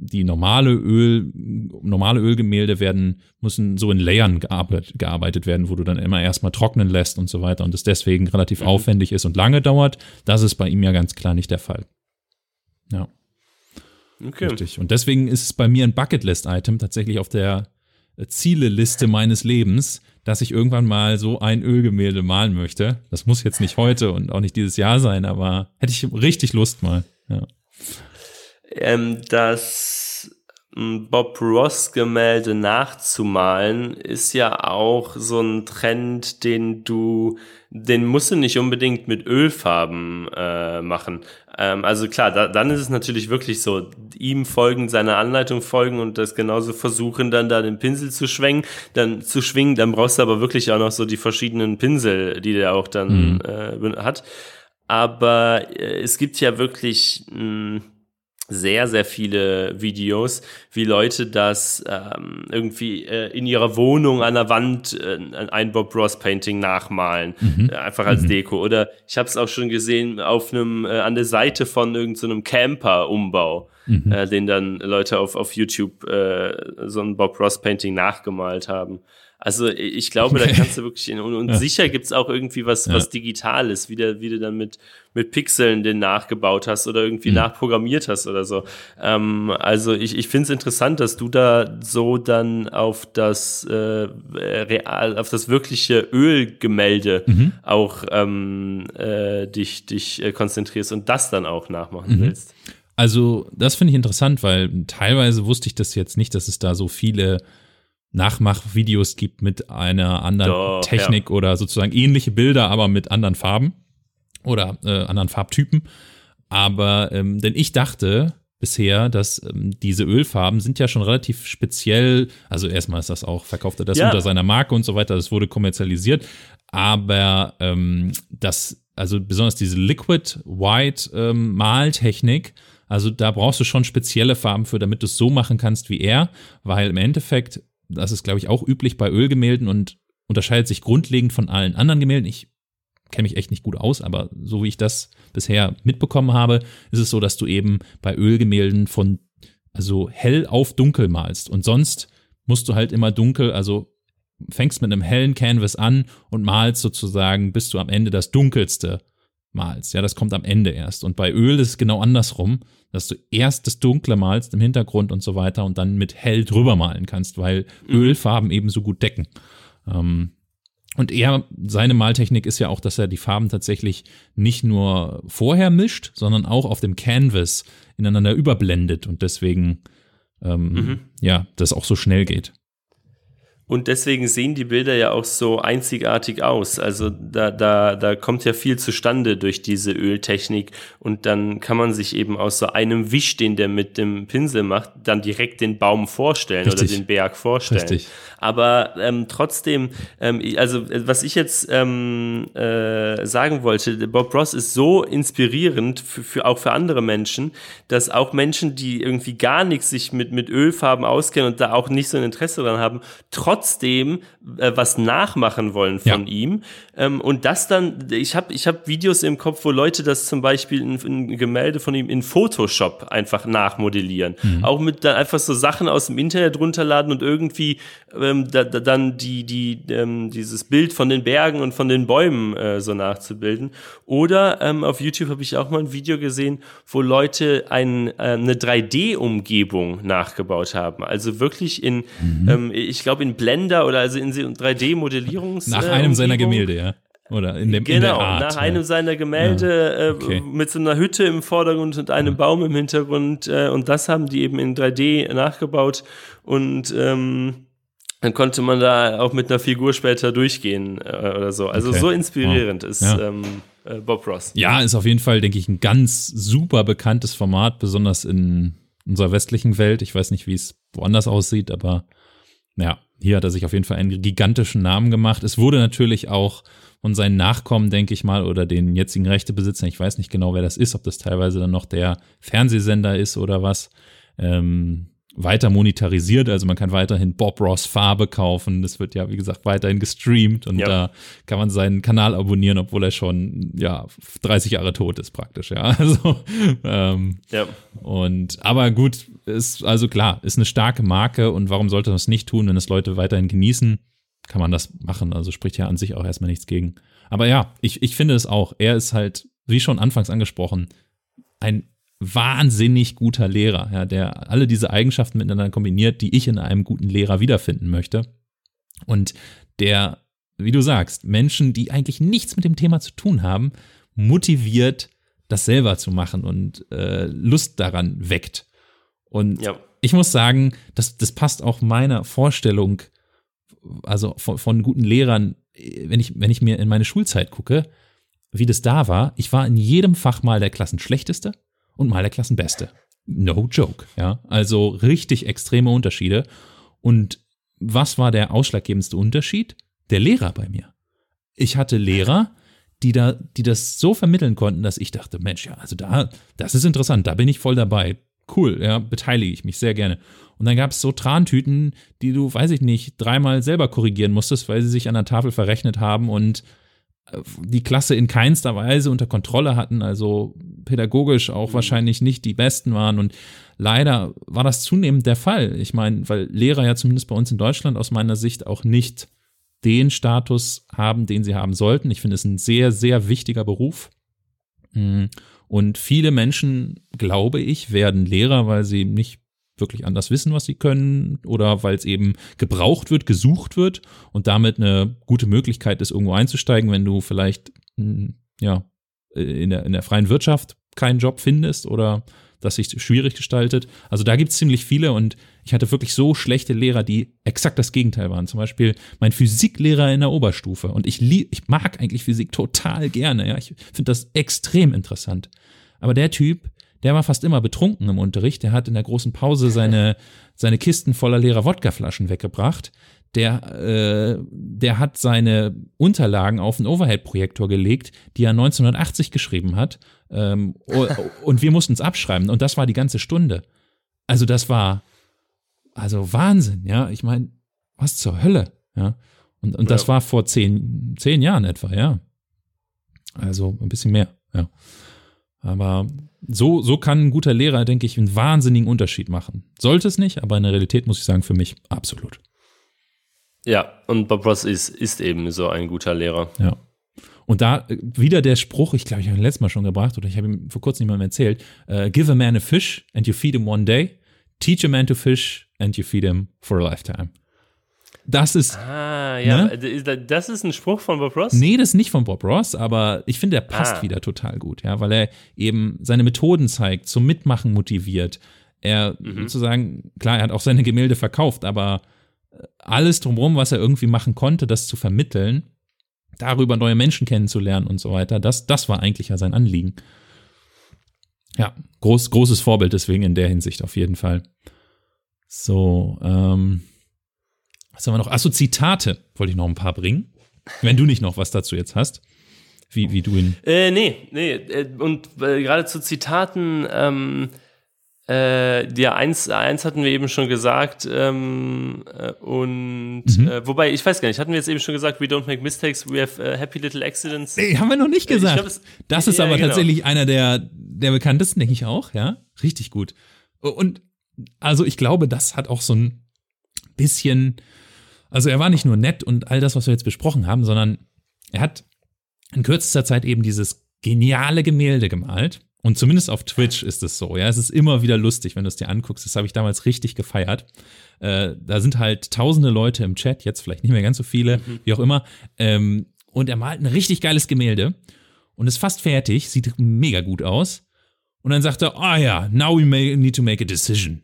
die normale Öl, normale Ölgemälde werden, müssen so in Layern gearbeitet, werden, wo du dann immer erstmal trocknen lässt und so weiter und es deswegen relativ mhm. aufwendig ist und lange dauert. Das ist bei ihm ja ganz klar nicht der Fall. Ja. Okay. Richtig. Und deswegen ist es bei mir ein Bucketlist-Item tatsächlich auf der Zieleliste meines Lebens, dass ich irgendwann mal so ein Ölgemälde malen möchte. Das muss jetzt nicht heute und auch nicht dieses Jahr sein, aber hätte ich richtig Lust mal. Ja. Ähm, das Bob Ross Gemälde nachzumalen ist ja auch so ein Trend, den du, den musst du nicht unbedingt mit Ölfarben äh, machen. Ähm, also klar, da, dann ist es natürlich wirklich so, ihm folgen, seiner Anleitung folgen und das genauso versuchen, dann da den Pinsel zu schwingen, dann zu schwingen, dann brauchst du aber wirklich auch noch so die verschiedenen Pinsel, die der auch dann mhm. äh, hat. Aber äh, es gibt ja wirklich mh, hm, sehr, sehr viele Videos, wie Leute das ähm, irgendwie äh, in ihrer Wohnung an der Wand äh, ein Bob Ross Painting nachmalen, mhm. äh, einfach als mhm. Deko. Oder ich habe es auch schon gesehen auf einem äh, an der Seite von irgendeinem so Camper-Umbau, mhm. äh, den dann Leute auf auf YouTube äh, so ein Bob Ross Painting nachgemalt haben. Also ich glaube, da kannst du wirklich in, und, und ja. sicher gibt's auch irgendwie was, ja. was Digitales, wie du, wie du dann mit, mit Pixeln den nachgebaut hast oder irgendwie mhm. nachprogrammiert hast oder so. Ähm, also ich, ich finde es interessant, dass du da so dann auf das äh, real, auf das wirkliche Ölgemälde mhm. auch ähm, äh, dich, dich äh, konzentrierst und das dann auch nachmachen mhm. willst. Also das finde ich interessant, weil teilweise wusste ich das jetzt nicht, dass es da so viele Nachmachvideos gibt mit einer anderen Doch, Technik ja. oder sozusagen ähnliche Bilder, aber mit anderen Farben oder äh, anderen Farbtypen. Aber ähm, denn ich dachte bisher, dass ähm, diese Ölfarben sind ja schon relativ speziell. Also erstmal ist das auch, verkauft er das ja. unter seiner Marke und so weiter, das wurde kommerzialisiert. Aber ähm, das, also besonders diese Liquid White ähm, Maltechnik, also da brauchst du schon spezielle Farben für, damit du es so machen kannst wie er, weil im Endeffekt das ist, glaube ich, auch üblich bei Ölgemälden und unterscheidet sich grundlegend von allen anderen Gemälden. Ich kenne mich echt nicht gut aus, aber so wie ich das bisher mitbekommen habe, ist es so, dass du eben bei Ölgemälden von also hell auf dunkel malst und sonst musst du halt immer dunkel, also fängst mit einem hellen Canvas an und malst sozusagen, bis du am Ende das dunkelste malst. Ja, das kommt am Ende erst. Und bei Öl ist es genau andersrum, dass du erst das Dunkle malst im Hintergrund und so weiter und dann mit hell drüber malen kannst, weil mhm. Ölfarben eben so gut decken. Ähm, und er, seine Maltechnik ist ja auch, dass er die Farben tatsächlich nicht nur vorher mischt, sondern auch auf dem Canvas ineinander überblendet und deswegen, ähm, mhm. ja, das auch so schnell geht. Und deswegen sehen die Bilder ja auch so einzigartig aus. Also da, da, da kommt ja viel zustande durch diese Öltechnik und dann kann man sich eben aus so einem Wisch, den der mit dem Pinsel macht, dann direkt den Baum vorstellen Richtig. oder den Berg vorstellen. Richtig. Aber ähm, trotzdem, ähm, also äh, was ich jetzt ähm, äh, sagen wollte, Bob Ross ist so inspirierend für, für auch für andere Menschen, dass auch Menschen, die irgendwie gar nichts sich mit mit Ölfarben auskennen und da auch nicht so ein Interesse dran haben, trotzdem äh, was nachmachen wollen von Ja. ihm. Ähm, und das dann, ich habe ich hab Videos im Kopf, wo Leute das zum Beispiel in, in Gemälde von ihm in Photoshop einfach nachmodellieren. Auch mit dann einfach so Sachen aus dem Internet runterladen und irgendwie ähm, da, da, dann die, die, ähm, dieses Bild von den Bergen und von den Bäumen äh, so nachzubilden. Oder ähm, auf YouTube habe ich auch mal ein Video gesehen, wo Leute ein, äh, eine 3D-Umgebung nachgebaut haben. Also wirklich in, ähm, ich glaube in Blender oder also in 3D-Modellierungs. Nach äh, einem seiner Umgebung. Gemälde, ja. Oder in dem in der Genau, Art, nach ja. einem seiner Gemälde okay. äh, mit so einer Hütte im Vordergrund und einem Baum im Hintergrund. Äh, und das haben die eben in 3D nachgebaut. Und ähm, dann konnte man da auch mit einer Figur später durchgehen äh, oder so. Also Okay. so inspirierend Wow. ist Ja. ähm, äh, Bob Ross. Ja, ist auf jeden Fall, denke ich, ein ganz super bekanntes Format, besonders in unserer westlichen Welt. Ich weiß nicht, wie es woanders aussieht, aber ja, hier hat er sich auf jeden Fall einen gigantischen Namen gemacht. Es wurde natürlich auch von seinen Nachkommen, denke ich mal, oder den jetzigen Rechtebesitzern, ich weiß nicht genau, wer das ist, ob das teilweise dann noch der Fernsehsender ist oder was, ähm, weiter monetarisiert. Also man kann weiterhin Bob Ross Farbe kaufen. Das wird ja, wie gesagt, weiterhin gestreamt und Ja. da kann man seinen Kanal abonnieren, obwohl er schon, ja, 30 Jahre tot ist praktisch, ja. (laughs) Also, ähm, Ja. und aber gut, ist also klar, ist eine starke Marke und warum sollte man das nicht tun, wenn es Leute weiterhin genießen, kann man das machen. Also spricht ja an sich auch erstmal nichts gegen. Aber ja, ich, ich finde es auch. Er ist halt, wie schon anfangs angesprochen, ein wahnsinnig guter Lehrer, ja, der alle diese Eigenschaften miteinander kombiniert, die ich in einem guten Lehrer wiederfinden möchte. Und der, wie du sagst, Menschen, die eigentlich nichts mit dem Thema zu tun haben, motiviert, das selber zu machen und äh, Lust daran weckt. Und Ja. ich muss sagen, das, das passt auch meiner Vorstellung, also von, von guten Lehrern, äh, wenn ich, wenn ich mir in meine Schulzeit gucke, wie das da war. Ich war in jedem Fach mal der Klassenschlechteste und mal der Klassenbeste. No joke, ja. Also richtig extreme Unterschiede. Und was war der ausschlaggebendste Unterschied? Der Lehrer bei mir. Ich hatte Lehrer, die da, die das so vermitteln konnten, dass ich dachte, Mensch, ja, also da, das ist interessant, da bin ich voll dabei. Cool, ja, beteilige ich mich sehr gerne. Und dann gab es so Trantüten, die du, weiß ich nicht, dreimal selber korrigieren musstest, weil sie sich an der Tafel verrechnet haben und äh, die Klasse in keinster Weise unter Kontrolle hatten, also pädagogisch auch wahrscheinlich nicht die Besten waren. Und leider war das zunehmend der Fall. Ich meine, weil Lehrer ja zumindest bei uns in Deutschland aus meiner Sicht auch nicht den Status haben, den sie haben sollten. Ich finde es ein sehr, sehr wichtiger Beruf. Mm, Und viele Menschen, glaube ich, werden Lehrer, weil sie nicht wirklich anders wissen, was sie können oder weil es eben gebraucht wird, gesucht wird und damit eine gute Möglichkeit ist, irgendwo einzusteigen, wenn du vielleicht mm, ja in der, in der freien Wirtschaft keinen Job findest oder das sich schwierig gestaltet. Also da gibt es ziemlich viele und ich hatte wirklich so schlechte Lehrer, die exakt das Gegenteil waren. Zum Beispiel mein Physiklehrer in der Oberstufe. Und ich, lieb, ich mag eigentlich Physik total gerne. Ja. Ich finde das extrem interessant. Aber der Typ, der war fast immer betrunken im Unterricht. Der hat in der großen Pause seine, seine Kisten voller leerer Wodkaflaschen weggebracht. Der, äh, der hat seine Unterlagen auf einen Overhead-Projektor gelegt, die er 1980 geschrieben hat. Ähm, (laughs) und wir mussten es abschreiben. Und das war die ganze Stunde. Also das war, also Wahnsinn, ja. Ich meine, was zur Hölle, ja. Und, und das Ja. war vor zehn, zehn Jahren etwa, ja. Also ein bisschen mehr, ja. Aber so, so kann ein guter Lehrer, denke ich, einen wahnsinnigen Unterschied machen. Sollte es nicht, aber in der Realität muss ich sagen, für mich absolut. Ja, und Bob Ross ist, ist eben so ein guter Lehrer. Ja. Und da äh, wieder der Spruch, ich glaube, ich habe ihn letztes Mal schon gebracht oder ich habe ihm vor kurzem jemandem erzählt, äh, give a man a fish and you feed him one day, teach a man to fish and you feed him for a lifetime. Das ist, Ah, ja, Ne? das ist ein Spruch von Bob Ross? nee, das ist nicht von Bob Ross, aber ich finde, der passt Ah. wieder total gut, ja, weil er eben seine Methoden zeigt, zum Mitmachen motiviert. Er Mhm. sozusagen, klar, er hat auch seine Gemälde verkauft, aber alles drumherum, was er irgendwie machen konnte, das zu vermitteln, darüber neue Menschen kennenzulernen und so weiter, das, das war eigentlich ja sein Anliegen. Ja, groß, großes Vorbild deswegen in der Hinsicht auf jeden Fall. So, ähm, was haben wir noch? Achso, Zitate wollte ich noch ein paar bringen. Wenn du nicht noch was dazu jetzt hast, wie, wie du ihn. Äh, nee, nee. äh, Und äh, gerade zu Zitaten, ähm, äh, ja, eins, eins hatten wir eben schon gesagt, ähm, äh, und Mhm. äh, wobei, ich weiß gar nicht, hatten wir jetzt eben schon gesagt, we don't make mistakes, we have uh, happy little accidents. Nee, haben wir noch nicht Äh, gesagt. glaub, es- das ist ja, aber genau. tatsächlich einer der, der bekanntesten, denke ich auch, ja. Richtig gut. Und also ich glaube, das hat auch so ein bisschen, also er war nicht nur nett und all das, was wir jetzt besprochen haben, sondern er hat in kürzester Zeit eben dieses geniale Gemälde gemalt. Und zumindest auf Twitch ist es so, ja. Es ist immer wieder lustig, wenn du es dir anguckst. Das habe ich damals richtig gefeiert. Äh, da sind halt tausende Leute im Chat, jetzt vielleicht nicht mehr ganz so viele, wie auch immer. Ähm, und er malt ein richtig geiles Gemälde und ist fast fertig, sieht mega gut aus. Und dann sagt er, ah ja, now we may, need to make a decision.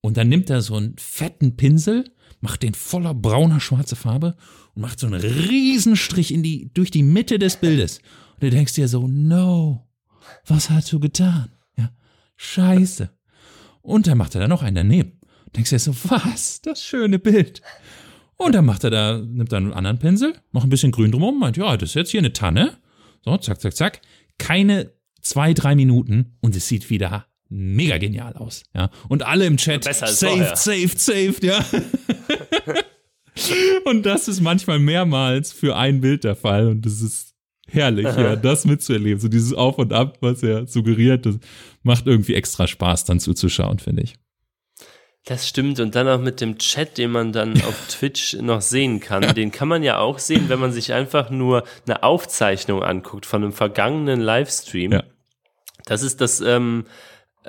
Und dann nimmt er so einen fetten Pinsel, macht den voller brauner schwarzer Farbe und macht so einen Riesenstrich in die, durch die Mitte des Bildes. Und du denkst dir so, no, was hast du getan? Ja, scheiße. Und dann macht er da noch einen daneben. Denkst dir so, was? Das schöne Bild. Und dann macht er da, nimmt er einen anderen Pinsel, macht ein bisschen grün drumherum, meint, ja, das ist jetzt hier eine Tanne. So, zack, zack, zack. Keine zwei, drei Minuten und es sieht wieder mega genial aus. Ja. Und alle im Chat, Besser als saved, saved, saved, ja. (laughs) und das ist manchmal mehrmals für ein Bild der Fall und das ist herrlich, ja, das mitzuerleben. So dieses Auf und Ab, was er suggeriert, das macht irgendwie extra Spaß, dann zuzuschauen, finde ich. Das stimmt. Und dann auch mit dem Chat, den man dann (laughs) auf Twitch noch sehen kann. Den kann man ja auch sehen, wenn man sich einfach nur eine Aufzeichnung anguckt von einem vergangenen Livestream. Ja. Das ist das, ähm,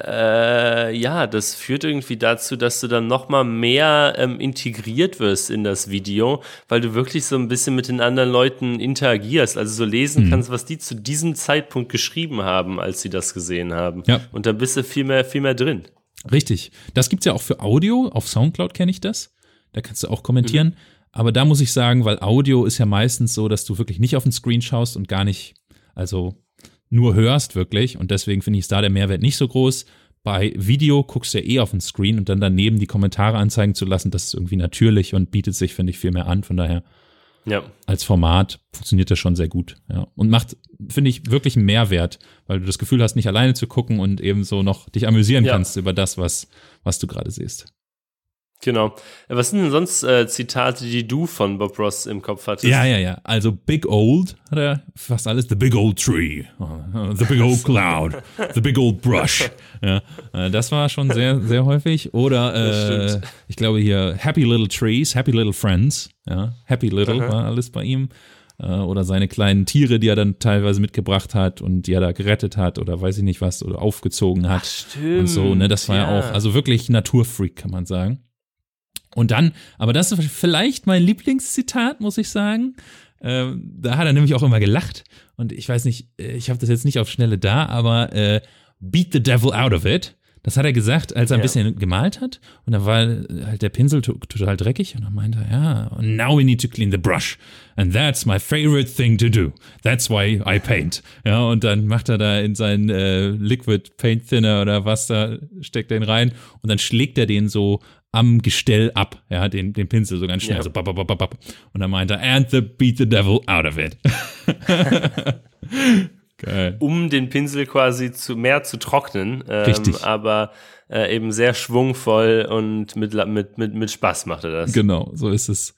äh, ja, das führt irgendwie dazu, dass du dann noch mal mehr ähm, integriert wirst in das Video, weil du wirklich so ein bisschen mit den anderen Leuten interagierst, also so lesen Mhm. kannst, was die zu diesem Zeitpunkt geschrieben haben, als sie das gesehen haben. Ja. Und dann bist du viel mehr, viel mehr drin. Richtig. Das gibt's ja auch für Audio. Auf Soundcloud kenne ich das. Da kannst du auch kommentieren. Aber da muss ich sagen, weil Audio ist ja meistens so, dass du wirklich nicht auf den Screen schaust und gar nicht, also nur hörst wirklich. Und deswegen finde ich da der Mehrwert nicht so groß. Bei Video guckst du ja eh auf den Screen und dann daneben die Kommentare anzeigen zu lassen, das ist irgendwie natürlich und bietet sich, finde ich, viel mehr an. Von daher Ja. als Format funktioniert das schon sehr gut. Ja. Und macht, finde ich, wirklich einen Mehrwert, weil du das Gefühl hast, nicht alleine zu gucken und eben so noch dich amüsieren Ja. kannst über das, was, was du gerade siehst. Genau. Was sind denn sonst äh, Zitate, die du von Bob Ross im Kopf hattest? Ja, ja, ja. Also Big Old hat er fast alles. The Big Old Tree, The Big Old Cloud, The Big Old Brush. Ja, äh, das war schon sehr, sehr häufig. Oder äh, ich glaube hier Happy Little Trees, Happy Little Friends. Ja, Happy Little war alles bei ihm. Äh, Oder seine kleinen Tiere, die er dann teilweise mitgebracht hat und die er da gerettet hat oder weiß ich nicht was oder aufgezogen hat. Stimmt. und so, ne, das war ja, auch, also wirklich Naturfreak, kann man sagen. Und dann, aber das ist vielleicht mein Lieblingszitat, muss ich sagen. Ähm, da hat er nämlich auch immer gelacht. Und ich weiß nicht, äh, ich habe das jetzt nicht auf Schnelle da, aber äh, Beat the Devil out of it. Das hat er gesagt, als er ein Ja. bisschen gemalt hat. Und da war halt der Pinsel to total dreckig. Und dann meinte er, ja, now we need to clean the brush. And that's my favorite thing to do. That's why I paint. Ja, und dann macht er da in seinen äh, Liquid Paint Thinner oder was da, steckt er ihn rein. Und dann schlägt er den so am Gestell ab, ja, den, den Pinsel so ganz schnell, Ja. so bap, bap, bap, bap. Und dann meint er, and the beat the devil out of it. (laughs) Geil. Um den Pinsel quasi zu mehr zu trocknen. Ähm, Richtig. Aber äh, eben sehr schwungvoll und mit, mit, mit, mit Spaß macht er das. Genau, so ist es.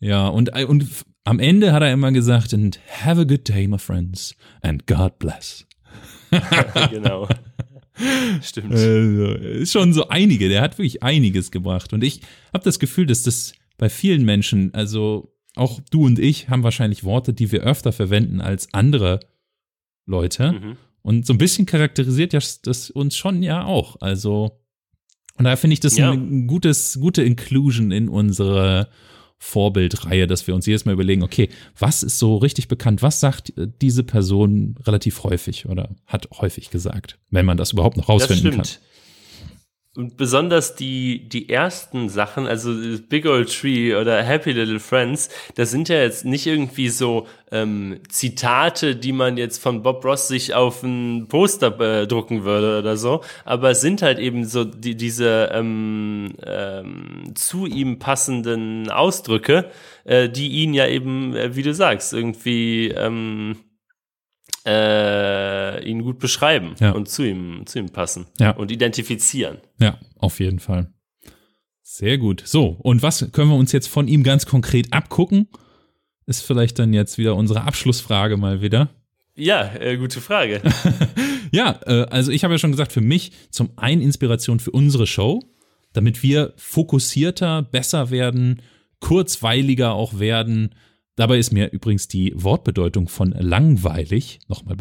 Ja, und, und f- am Ende hat er immer gesagt, and have a good day, my friends, and God bless. (laughs) genau. (laughs) Stimmt. Also, ist schon so einige, der hat wirklich einiges gebracht. Und ich habe das Gefühl, dass das bei vielen Menschen, also auch du und ich, haben wahrscheinlich Worte, die wir öfter verwenden als andere Leute. Mhm. Und so ein bisschen charakterisiert ja das uns schon ja auch. Also, und daher finde ich das Ja. ein gutes, gute Inclusion in unsere Vorbildreihe, dass wir uns jedes Mal überlegen, okay, was ist so richtig bekannt? Was sagt äh, diese Person relativ häufig oder hat häufig gesagt, wenn man das überhaupt noch Das rausfinden kann? Und besonders die, die ersten Sachen, also Big Old Tree oder Happy Little Friends, das sind ja jetzt nicht irgendwie so ähm, Zitate, die man jetzt von Bob Ross sich auf ein Poster äh, drucken würde oder so, aber es sind halt eben so die, diese ähm, ähm, zu ihm passenden Ausdrücke, äh, die ihn ja eben, äh, wie du sagst, irgendwie ähm, äh, ihn gut beschreiben Ja. und zu ihm, zu ihm passen Ja. und identifizieren. Ja, auf jeden Fall. Sehr gut. So, und was können wir uns jetzt von ihm ganz konkret abgucken? Ist vielleicht dann jetzt wieder unsere Abschlussfrage mal wieder. Ja, äh, gute Frage. (laughs) Ja, äh, also ich habe ja schon gesagt, für mich zum einen Inspiration für unsere Show, damit wir fokussierter, besser werden, kurzweiliger auch werden. Dabei ist mir übrigens die Wortbedeutung von langweilig nochmal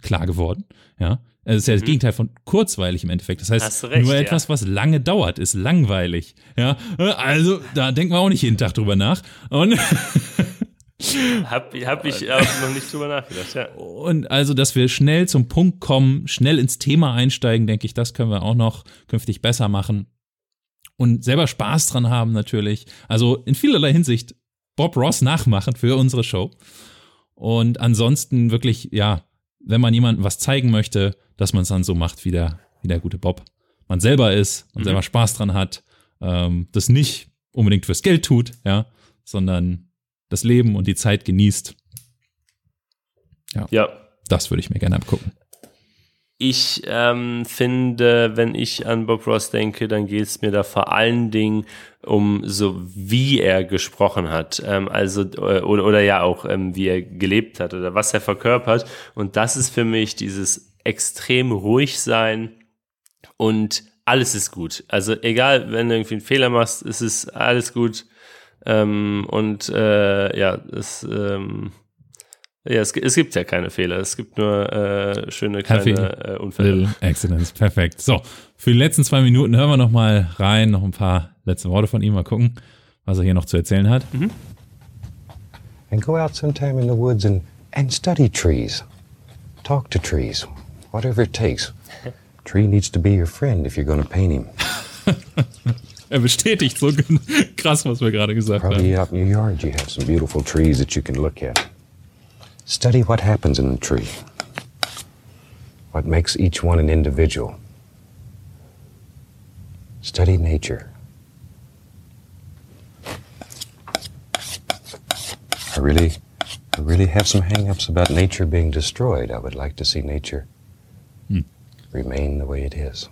klar geworden. Ja, es ist ja das Gegenteil von kurzweilig im Endeffekt. Das heißt, Mhm. Recht, nur ja. etwas, was lange dauert, ist langweilig. Ja, also da denken wir auch nicht jeden Tag drüber nach. Und (laughs) hab, hab ich noch nicht drüber nachgedacht, ja. Und also, dass wir schnell zum Punkt kommen, schnell ins Thema einsteigen, denke ich, das können wir auch noch künftig besser machen. Und selber Spaß dran haben natürlich. Also in vielerlei Hinsicht Bob Ross nachmachen für unsere Show. Und ansonsten wirklich, ja, wenn man jemandem was zeigen möchte, dass man es dann so macht, wie der, wie der gute Bob man selber ist und Mhm. selber Spaß dran hat, ähm, das nicht unbedingt fürs Geld tut, ja, sondern das Leben und die Zeit genießt. Ja. Das würde ich mir gerne abgucken. Ich ähm, finde, wenn ich an Bob Ross denke, dann geht es mir da vor allen Dingen um so, wie er gesprochen hat. Ähm, also, äh, oder, oder ja auch, ähm, wie er gelebt hat oder was er verkörpert. Und das ist für mich dieses extrem ruhig sein und alles ist gut. Also egal, wenn du irgendwie einen Fehler machst, ist es alles gut. Ähm, und äh, ja, es, ähm, ja, es, es gibt ja keine Fehler. Es gibt nur äh, schöne kleine äh, Unfälle. Little Accidents. Perfekt. So, für die letzten zwei Minuten hören wir noch mal rein, noch ein paar letzte Worte von ihm. Mal gucken, was er hier noch zu erzählen hat. And go out sometime in the woods and, and study trees. Talk to trees, whatever it takes. Tree needs to be your friend if you're going to paint him. (laughs) Er bestätigt so (laughs) krass, was wir gerade gesagt Probably haben. out in your yard, you have some beautiful trees that you can look at. Study what happens in a tree, what makes each one an individual. Study nature. I really, I really have some hang-ups about nature being destroyed. I would like to see nature remain the way it is.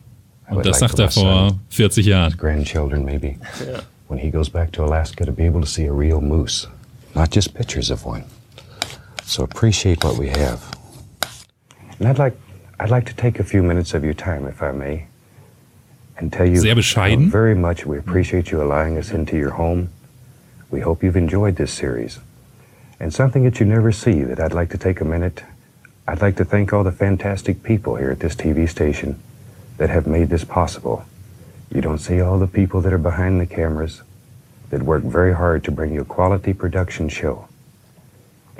I Und would das like sagt for er my vor 40 Jahren. grandchildren maybe when he goes back to Alaska to be able to see a real moose, not just pictures of one. So appreciate what we have. And I'd like I'd like to take a few minutes of your time, if I may, and tell you Sehr bescheiden. how very much we appreciate you allowing us into your home. We hope you've enjoyed this series. And something that you never see that I'd like to take a minute. I'd like to thank all the fantastic people here at this TV station that have made this possible. You don't see all the people that are behind the cameras that work very hard to bring you a quality production show.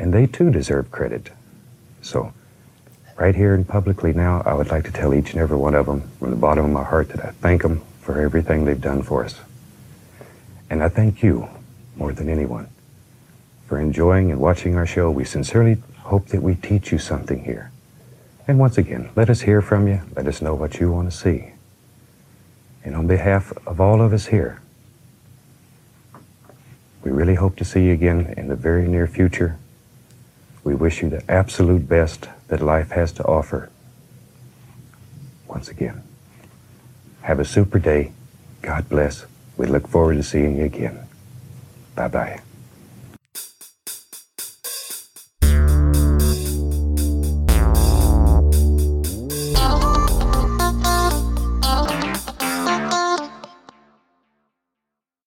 And they too deserve credit. So, right here and publicly now, I would like to tell each and every one of them from the bottom of my heart that I thank them for everything they've done for us. And I thank you more than anyone for enjoying and watching our show. We sincerely hope that we teach you something here. And once again, let us hear from you. Let us know what you want to see. And on behalf of all of us here, we really hope to see you again in the very near future. We wish you the absolute best that life has to offer. Once again, have a super day. God bless. We look forward to seeing you again. Bye bye.